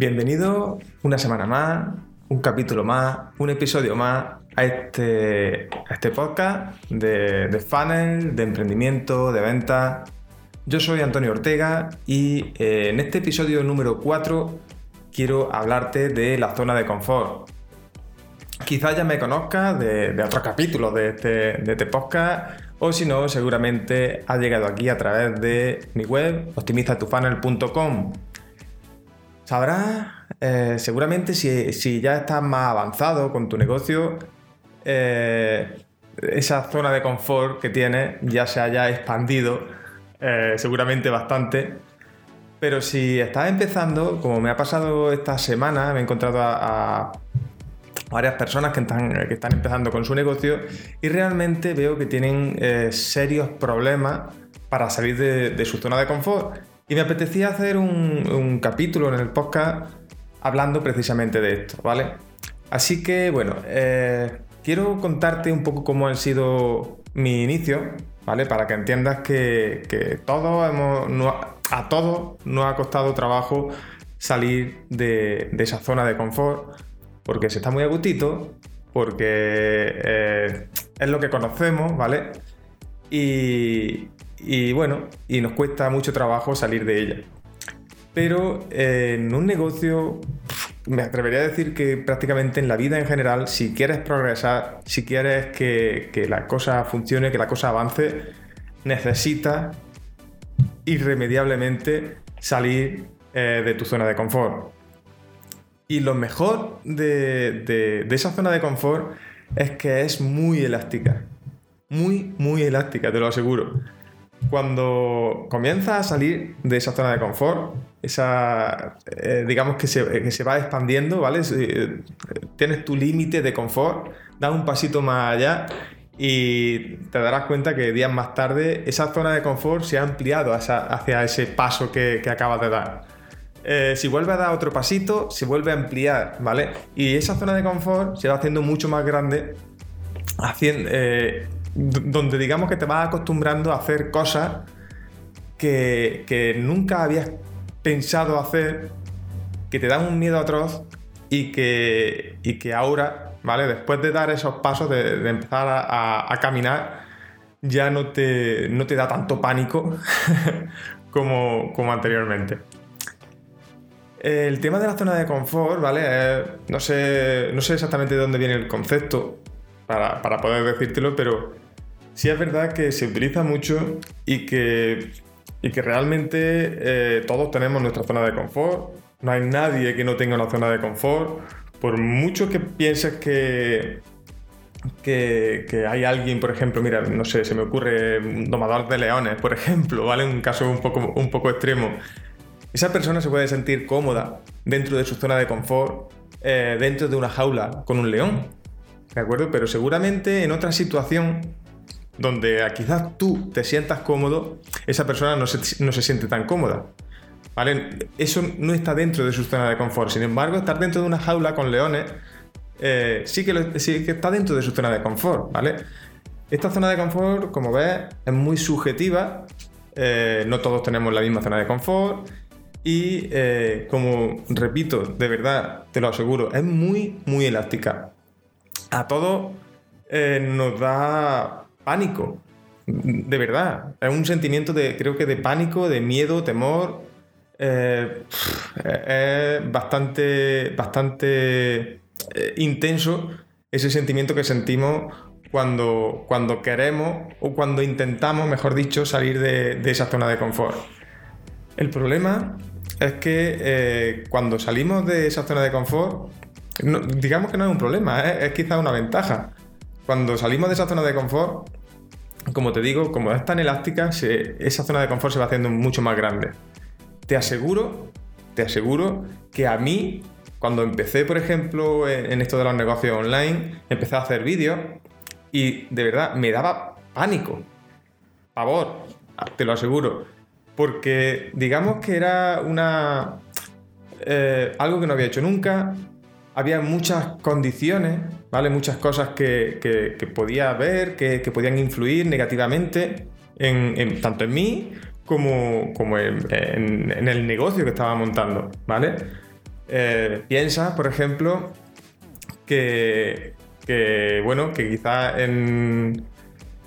Bienvenido una semana más, un capítulo más, un episodio más a este, a este podcast de, de funnel, de emprendimiento, de venta. Yo soy Antonio Ortega y eh, en este episodio número 4 quiero hablarte de la zona de confort. Quizás ya me conozcas de, de otros capítulos de este, de este podcast o si no, seguramente has llegado aquí a través de mi web optimizatufunnel.com Sabrás, eh, seguramente si, ya estás más avanzado con tu negocio, eh, esa zona de confort que tienes ya se haya expandido eh, seguramente bastante. Pero si estás empezando, como me ha pasado esta semana, me he encontrado a, varias personas que están, que están, empezando con su negocio y realmente veo que tienen serios problemas para salir de, su zona de confort. Y me apetecía hacer un, capítulo en el podcast hablando precisamente de esto, ¿vale? Así que, bueno, eh, quiero contarte un poco cómo ha sido mi inicio, ¿vale? Para que entiendas que, todos hemos, a todos nos ha costado trabajo salir de, esa zona de confort, porque se está muy a gustito, porque eh, es lo que conocemos, ¿vale? Y, y bueno, y nos cuesta mucho trabajo salir de ella. Pero eh, en un negocio, me atrevería a decir que prácticamente en la vida en general, si quieres progresar, si quieres que, que la cosa funcione, que la cosa avance, necesitas irremediablemente salir eh, de tu zona de confort. Y lo mejor de, de esa zona de confort es que es muy elástica. Muy, muy elástica, te lo aseguro cuando comienza a salir de esa zona de confort, esa, eh, digamos que se, va expandiendo, ¿vale? Eh, tienes tu límite de confort, da un pasito más allá y te darás cuenta que días más tarde esa zona de confort se ha ampliado hacia, ese paso que, acabas de dar. Eh, si vuelve a dar otro pasito, se vuelve a ampliar, ¿vale? Y esa zona de confort se va haciendo mucho más grande, haciendo, donde digamos que te vas acostumbrando a hacer cosas que, nunca habías pensado hacer, que te dan un miedo atroz y que, y que ahora, ¿vale? Después de dar esos pasos, de, empezar a, caminar, ya no te, no te da tanto pánico como, como anteriormente. El tema de la zona de confort, ¿vale? no, sé, no sé exactamente de dónde viene el concepto para, para poder decírtelo, pero sí es verdad que se utiliza mucho y que, y que realmente eh, todos tenemos nuestra zona de confort. No hay nadie que no tenga una zona de confort. Por mucho que pienses que, que, hay alguien, por ejemplo, mira, no sé, se me ocurre un domador de leones, por ejemplo, ¿vale? Un caso un poco, un poco extremo. Esa persona se puede sentir cómoda dentro de su zona de confort, eh, dentro de una jaula con un león, ¿de acuerdo? Pero seguramente en otra situación donde quizás tú te sientas cómodo, esa persona no se, siente tan cómoda. ¿Vale? Eso no está dentro de su zona de confort. Sin embargo, estar dentro de una jaula con leones eh, sí, que que está dentro de su zona de confort. ¿vale? Esta zona de confort, como ves, es muy subjetiva. Eh, no todos tenemos la misma zona de confort. Y eh, como repito, de verdad, te lo aseguro, es muy, muy elástica. A todos nos da pánico. De verdad. Es un sentimiento de, creo que de pánico, de miedo, temor. Eh, es bastante, bastante eh, intenso ese sentimiento que sentimos cuando, cuando queremos o cuando intentamos, mejor dicho, salir de, esa zona de confort. El problema es que eh, cuando salimos de esa zona de confort, digamos que no es un problema, es quizá una ventaja cuando salimos de esa zona de confort, como te digo, como es tan elástica, esa zona de confort se va haciendo mucho más grande. Te aseguro, te aseguro que a mí, cuando empecé, por ejemplo, en, esto de los negocios online, empecé a hacer vídeos y de verdad me daba pánico, pavor, te lo aseguro. Porque digamos que era una. Eh, algo que no había hecho nunca, había muchas condiciones, ¿vale? Muchas cosas que, podía ver, que, podían influir negativamente, en, tanto en mí como, como en, el negocio que estaba montando, ¿vale? eh, piensa, por ejemplo, que, bueno, que quizás en,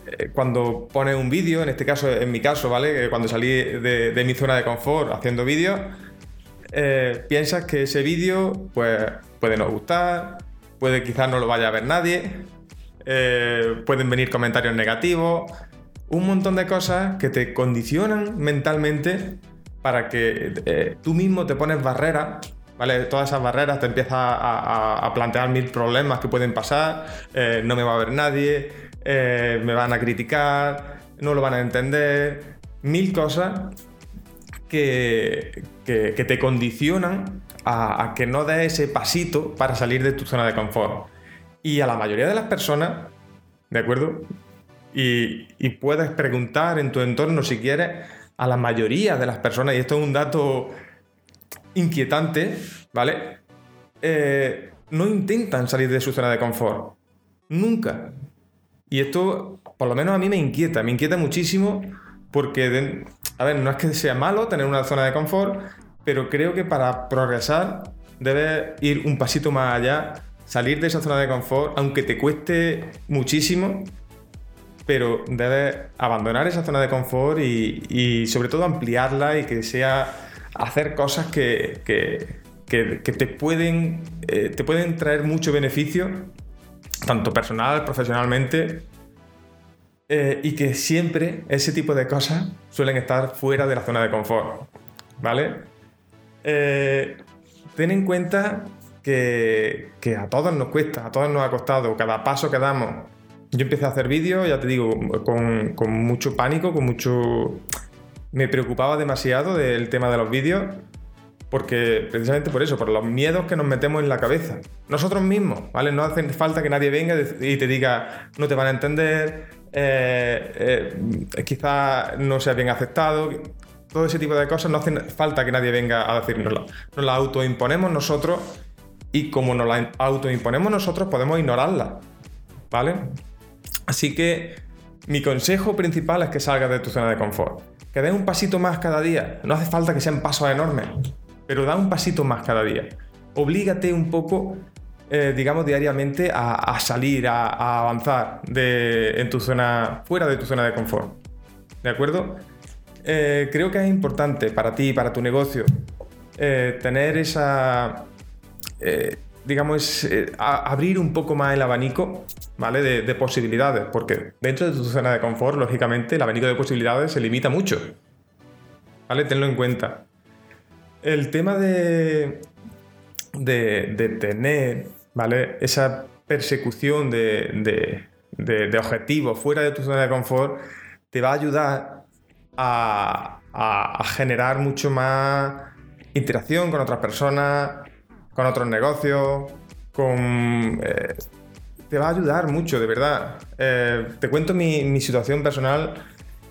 eh, cuando pones un vídeo, en este caso, en mi caso, ¿vale? Cuando salí de, mi zona de confort haciendo vídeos, eh, piensas que ese vídeo, pues, puede no gustar, puede quizás no lo vaya a ver nadie, pueden venir comentarios negativos, un montón de cosas que te condicionan mentalmente para que tú mismo te pones barreras ¿vale? Todas esas barreras te empiezas a, plantear mil problemas que pueden pasar, eh, no me va a ver nadie, eh, me van a criticar, no lo van a entender, mil cosas que, te condicionan a, que no des ese pasito para salir de tu zona de confort. Y a la mayoría de las personas, ¿de acuerdo? Y, y puedes preguntar en tu entorno si quieres a la mayoría de las personas, y esto es un dato inquietante, ¿vale? Eh, no intentan salir de su zona de confort. Nunca. Y esto, por lo menos a mí me inquieta, me inquieta muchísimo porque, a ver, no es que sea malo tener una zona de confort, pero creo que para progresar debes ir un pasito más allá, salir de esa zona de confort, aunque te cueste muchísimo, pero debes abandonar esa zona de confort y, y sobre todo ampliarla y que sea hacer cosas que, te, pueden, eh, te pueden traer mucho beneficio, tanto personal, profesionalmente, eh, y que siempre ese tipo de cosas suelen estar fuera de la zona de confort. ¿Vale? Eh, ten en cuenta que, a todos nos cuesta, a todos nos ha costado, cada paso que damos. Yo empecé a hacer vídeos, ya te digo, con, mucho pánico, con mucho me preocupaba demasiado del tema de los vídeos porque precisamente por eso, por los miedos que nos metemos en la cabeza. Nosotros mismos, ¿vale? No hace falta que nadie venga y te diga, no te van a entender, eh, eh, quizás no sea bien aceptado. Todo ese tipo de cosas no hace falta que nadie venga a decírnoslo. Nos las autoimponemos nosotros y como nos las autoimponemos nosotros podemos ignorarlas, ¿vale? Así que mi consejo principal es que salgas de tu zona de confort que des un pasito más cada día. No hace falta que sean pasos enormes, pero da un pasito más cada día. Oblígate un poco, eh, digamos, diariamente a, salir, a, avanzar de, en tu zona, fuera de tu zona de confort. ¿De acuerdo? Eh, creo que es importante para ti, para tu negocio, eh, tener esa digamos, eh, abrir un poco más el abanico, ¿vale? De, posibilidades, porque dentro de tu zona de confort, lógicamente, el abanico de posibilidades se limita mucho, ¿vale? Tenlo en cuenta. El tema de, de, tener, ¿vale? Esa persecución de, de, objetivos fuera de tu zona de confort te va a ayudar a, generar mucho más interacción con otras personas, con otros negocios. Eh, te va a ayudar mucho, de verdad. Eh, te cuento mi, situación personal.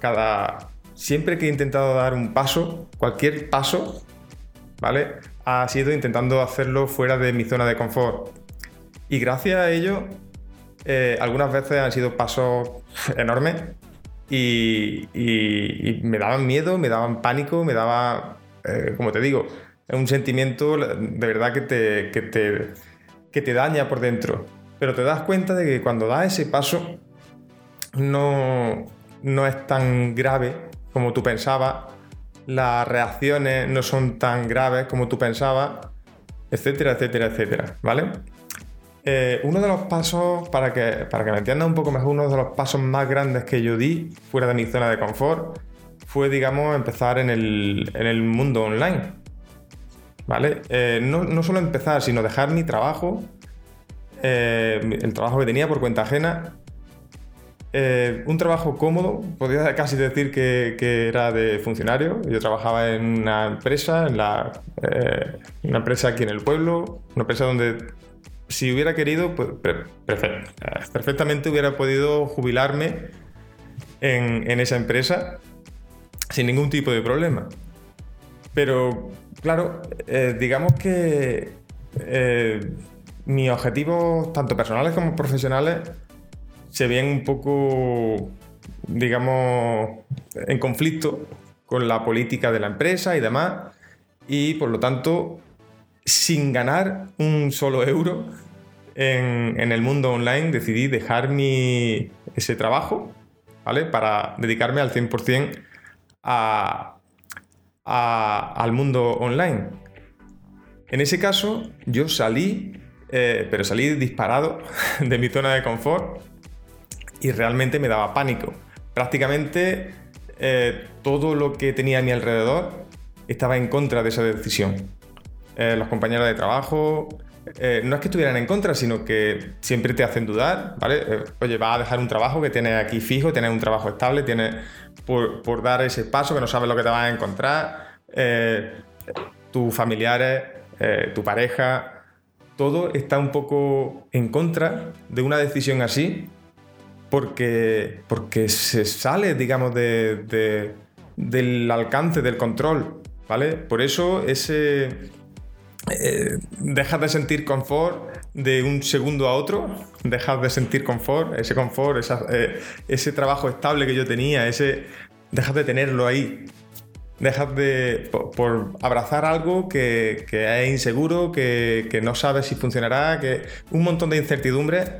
Cada... Siempre que he intentado dar un paso, cualquier paso, ¿vale? Ha sido intentando hacerlo fuera de mi zona de confort. Y gracias a ello, eh, algunas veces han sido pasos enormes y, me daban miedo, me daban pánico, me daba, como te digo, un sentimiento de verdad que te, que te, que te daña por dentro. Pero te das cuenta de que cuando das ese paso no, no es tan grave como tú pensabas, las reacciones no son tan graves como tú pensabas, etcétera, etcétera, etcétera, ¿vale? Eh, uno de los pasos, para que, para que me entiendas un poco mejor, uno de los pasos más grandes que yo di fuera de mi zona de confort fue, digamos, empezar en el, en el mundo online. ¿vale? Eh, no, solo empezar, sino dejar mi trabajo, eh, el trabajo que tenía por cuenta ajena, un trabajo cómodo, podría casi decir que, era de funcionario. Yo trabajaba en una empresa, en la, una empresa aquí en el pueblo, una empresa donde si hubiera querido, pues, perfectamente hubiera podido jubilarme en, esa empresa sin ningún tipo de problema. Pero Claro, eh, digamos que eh, mis objetivos, tanto personales como profesionales, se ven un poco, digamos, en conflicto con la política de la empresa y demás. Y por lo tanto, sin ganar un solo euro en, el mundo online, decidí dejar mi, ese trabajo, ¿vale? Para dedicarme al 100% a, al mundo online. En ese caso, yo salí, eh, pero salí disparado de mi zona de confort y realmente me daba pánico. Prácticamente eh, todo lo que tenía a mi alrededor estaba en contra de esa decisión. Eh, los compañeros de trabajo, eh, no es que estuvieran en contra, sino que siempre te hacen dudar, ¿vale? Eh, oye, vas a dejar un trabajo que tienes aquí fijo, tienes un trabajo estable, tienes por, dar ese paso que no sabes lo que te vas a encontrar, tus familiares, tu pareja, todo está un poco en contra de una decisión así porque, porque se sale, digamos, de, del alcance del control, ¿vale? Por eso ese eh, dejas de sentir confort de un segundo a otro, dejas de sentir confort, ese confort, eh, ese trabajo estable que yo tenía, ese, dejas de tenerlo ahí. Dejas de, por, abrazar algo que, es inseguro, que, no sabes si funcionará, que un montón de incertidumbres,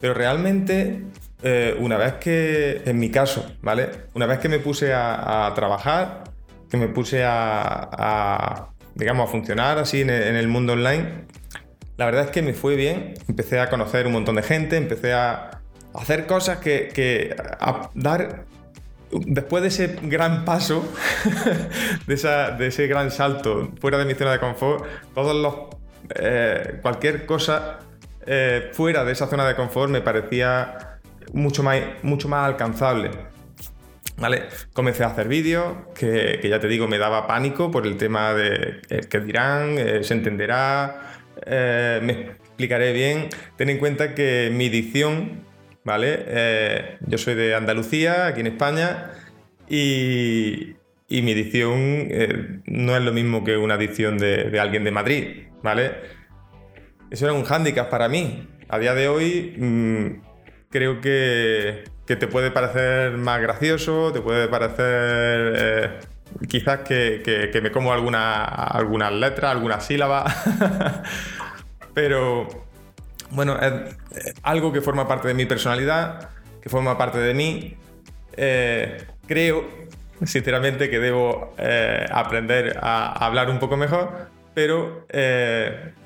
pero realmente eh, una vez que, en mi caso, ¿vale? Una vez que me puse a, trabajar, que me puse a digamos, a funcionar así en el, mundo online, la verdad es que me fue bien. Empecé a conocer un montón de gente, empecé a hacer cosas que, a dar después de ese gran paso, de, ese gran salto fuera de mi zona de confort, todos los, eh, cualquier cosa eh, fuera de esa zona de confort me parecía mucho más, mucho más alcanzable. ¿Vale? Comencé a hacer vídeos, que, ya te digo, me daba pánico por el tema de eh, qué dirán, eh, se entenderá, eh, me explicaré bien. Ten en cuenta que mi edición, ¿vale? yo soy de Andalucía, aquí en España, y, mi edición no es lo mismo que una edición de, alguien de Madrid, ¿vale? Eso era un hándicap para mí. A día de hoy mm, creo que que te puede parecer más gracioso, te puede parecer eh, quizás que, me como alguna, algunas letras, algunas sílabas, pero bueno, es algo que forma parte de mi personalidad, que forma parte de mí. Eh, creo, sinceramente, que debo eh, aprender a hablar un poco mejor, pero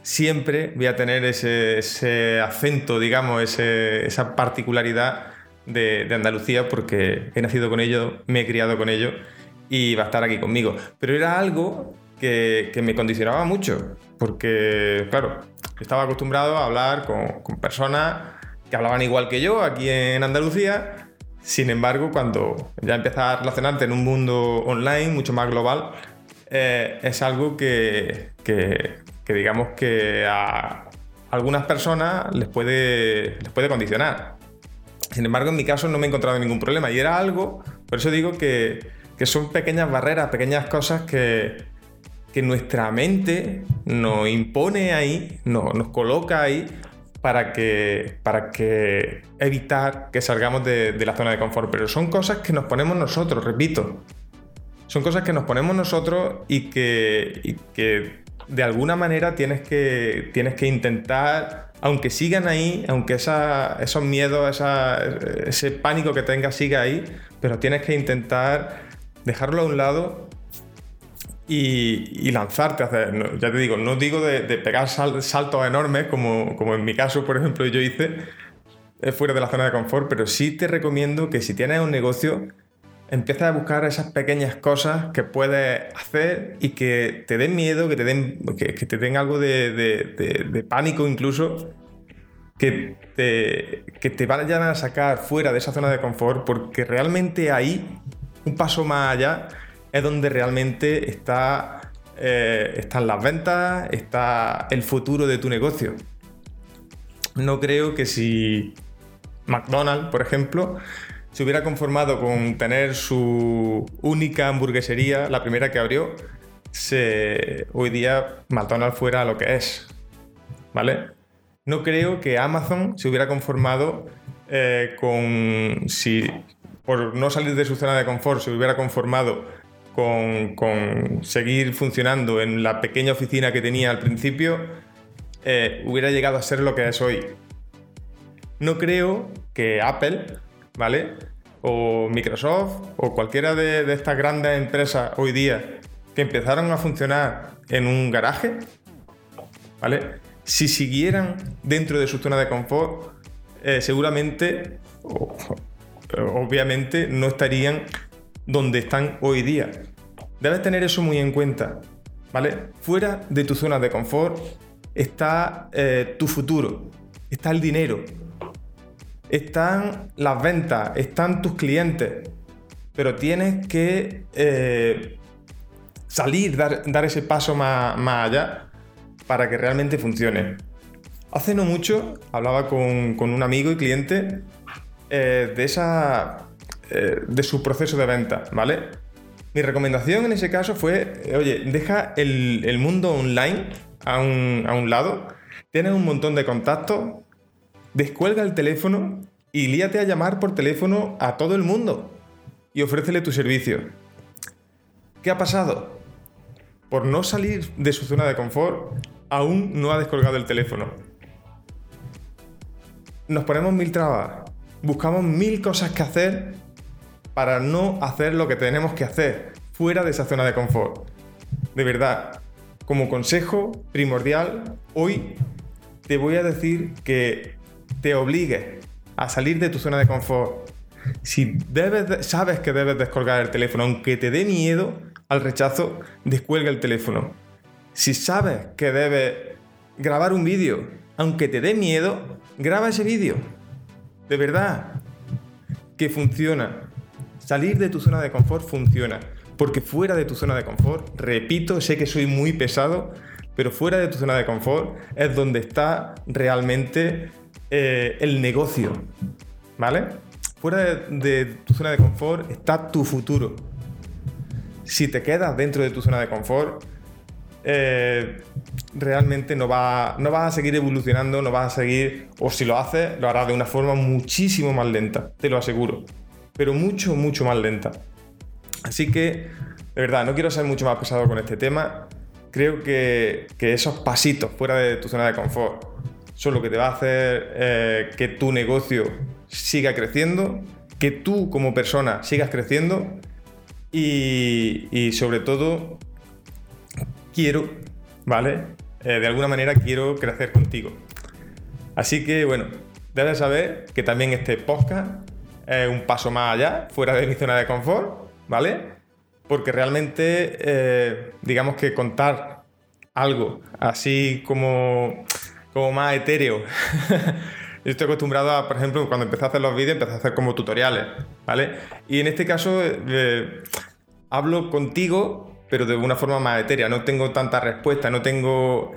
siempre voy a tener ese, acento, digamos, esa particularidad de, Andalucía porque he nacido con ello, me he criado con ello y va a estar aquí conmigo. Pero era algo que, me condicionaba mucho, porque, claro, estaba acostumbrado a hablar con, personas que hablaban igual que yo aquí en Andalucía. Sin embargo, cuando ya empiezas a relacionarte en un mundo online mucho más global, eh, es algo que, que, digamos que a algunas personas les puede, les puede condicionar. Sin embargo, en mi caso no me he encontrado ningún problema y era algo, por eso digo que, son pequeñas barreras, pequeñas cosas que, nuestra mente nos impone ahí, nos, nos coloca ahí para que, para que evitar que salgamos de, la zona de confort. Pero son cosas que nos ponemos nosotros, repito. Son cosas que nos ponemos nosotros y que, que de alguna manera tienes que, tienes que intentar aunque sigan ahí, aunque esos miedos, ese pánico que tengas siga ahí, pero tienes que intentar dejarlo a un lado y, lanzarte ya te digo, no digo de, pegar saltos enormes, como, como en mi caso, por ejemplo, yo hice, eh, fuera de la zona de confort, pero sí te recomiendo que si tienes un negocio, empieces a buscar esas pequeñas cosas que puedes hacer y que te den miedo, que te den, que, te den algo de, pánico incluso, que te, que te vayan a sacar fuera de esa zona de confort, porque realmente ahí, un paso más allá, es donde realmente está, eh, están las ventas, está el futuro de tu negocio. No creo que si McDonald's, por ejemplo, se hubiera conformado con tener su única hamburguesería, la primera que abrió, se, hoy día McDonald's fuera lo que es. ¿Vale? No creo que Amazon se hubiera conformado eh, con. Si por no salir de su zona de confort se hubiera conformado con, seguir funcionando en la pequeña oficina que tenía al principio, eh, hubiera llegado a ser lo que es hoy. No creo que Apple, ¿vale? O Microsoft o cualquiera de, estas grandes empresas hoy día que empezaron a funcionar en un garaje, ¿vale? Si siguieran dentro de su zona de confort, eh, seguramente, obviamente, no estarían donde están hoy día. Debes tener eso muy en cuenta, ¿vale? Fuera de tu zona de confort está eh, tu futuro, está el dinero, están las ventas, están tus clientes, pero tienes que eh, salir, dar, ese paso más, allá para que realmente funcione. Hace no mucho hablaba con, un amigo y cliente eh, de esa eh, de su proceso de venta, ¿vale? Mi recomendación en ese caso fue, oye, deja el, mundo online a un, a un lado, tienes un montón de contactos, descuelga el teléfono y líate a llamar por teléfono a todo el mundo y ofrécele tu servicio. ¿Qué ha pasado? Por no salir de su zona de confort, aún no ha descolgado el teléfono. Nos ponemos mil trabas, buscamos mil cosas que hacer para no hacer lo que tenemos que hacer fuera de esa zona de confort. De verdad, como consejo primordial, hoy te voy a decir que te obligues a salir de tu zona de confort. Si sabes que debes descolgar el teléfono, aunque te dé miedo al rechazo, descuelga el teléfono. Si sabes que debes grabar un vídeo, aunque te dé miedo, graba ese vídeo. De verdad, que funciona. Salir de tu zona de confort funciona. Porque fuera de tu zona de confort, repito, sé que soy muy pesado, pero fuera de tu zona de confort es donde está realmente eh, el negocio. ¿Vale? Fuera de, tu zona de confort está tu futuro. Si te quedas dentro de tu zona de confort, eh, realmente no, va, no vas a seguir evolucionando, no vas a seguir, o si lo haces, lo harás de una forma muchísimo más lenta, te lo aseguro pero mucho, mucho más lenta. Así que, de verdad, no quiero ser mucho más pesado con este tema. Creo que, esos pasitos fuera de tu zona de confort son lo que te va a hacer eh, que tu negocio siga creciendo, que tú como persona sigas creciendo y, sobre todo quiero, ¿vale? Eh, de alguna manera quiero crecer contigo. Así que bueno, debes saber que también este podcast un paso más allá, fuera de mi zona de confort, ¿vale? Porque realmente, eh, digamos que contar algo así como, como más etéreo. Yo estoy acostumbrado a, por ejemplo, cuando empecé a hacer los vídeos, empecé a hacer como tutoriales, ¿vale? Y en este caso eh, hablo contigo, pero de una forma más etérea. No tengo tanta respuesta, no tengo...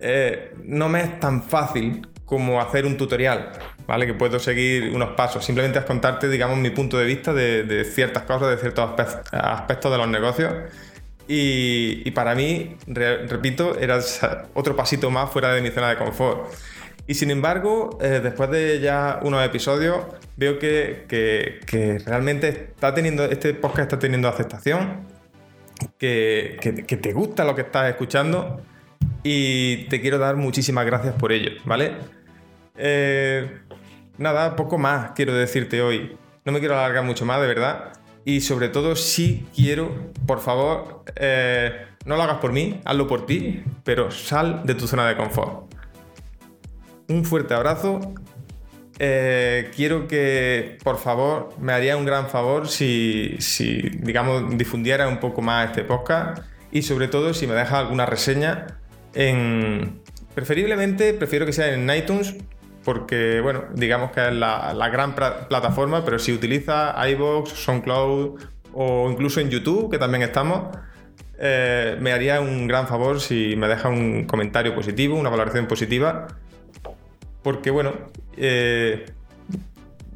Eh, no me es tan fácil como hacer un tutorial, ¿vale? Que puedo seguir unos pasos. Simplemente es contarte, digamos, mi punto de vista de, ciertas cosas, de ciertos aspectos de los negocios. Y, para mí, repito, era otro pasito más fuera de mi zona de confort. Y sin embargo, eh, después de ya unos episodios, veo que, que, realmente está teniendo, este podcast está teniendo aceptación, que, que te gusta lo que estás escuchando y te quiero dar muchísimas gracias por ello, ¿vale? Eh, nada, poco más quiero decirte hoy. No me quiero alargar mucho más, de verdad. Y sobre todo, sí quiero, por favor, eh, no lo hagas por mí, hazlo por ti, pero sal de tu zona de confort. Un fuerte abrazo. Eh, quiero que, por favor, me haría un gran favor si, si, digamos, difundiera un poco más este podcast y sobre todo si me dejas alguna reseña en... Preferiblemente, prefiero que sea en iTunes porque, bueno, digamos que es la, gran plataforma, pero si utiliza iVoox, SoundCloud o incluso en YouTube, que también estamos, eh, me haría un gran favor si me deja un comentario positivo, una valoración positiva, porque, bueno, eh,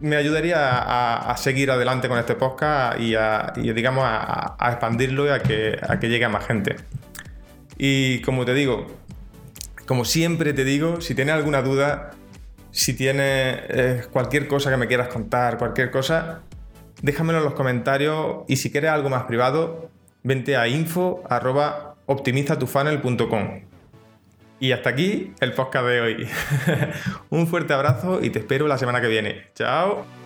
me ayudaría a, seguir adelante con este podcast y, a, digamos, a, expandirlo y a que, a que llegue a más gente. Y como te digo, como siempre te digo, si tienes alguna duda, si tienes eh, cualquier cosa que me quieras contar, cualquier cosa, déjamelo en los comentarios y si quieres algo más privado, vente a info.optimizatufunnel.com. Y hasta aquí el podcast de hoy. Un fuerte abrazo y te espero la semana que viene. ¡Chao!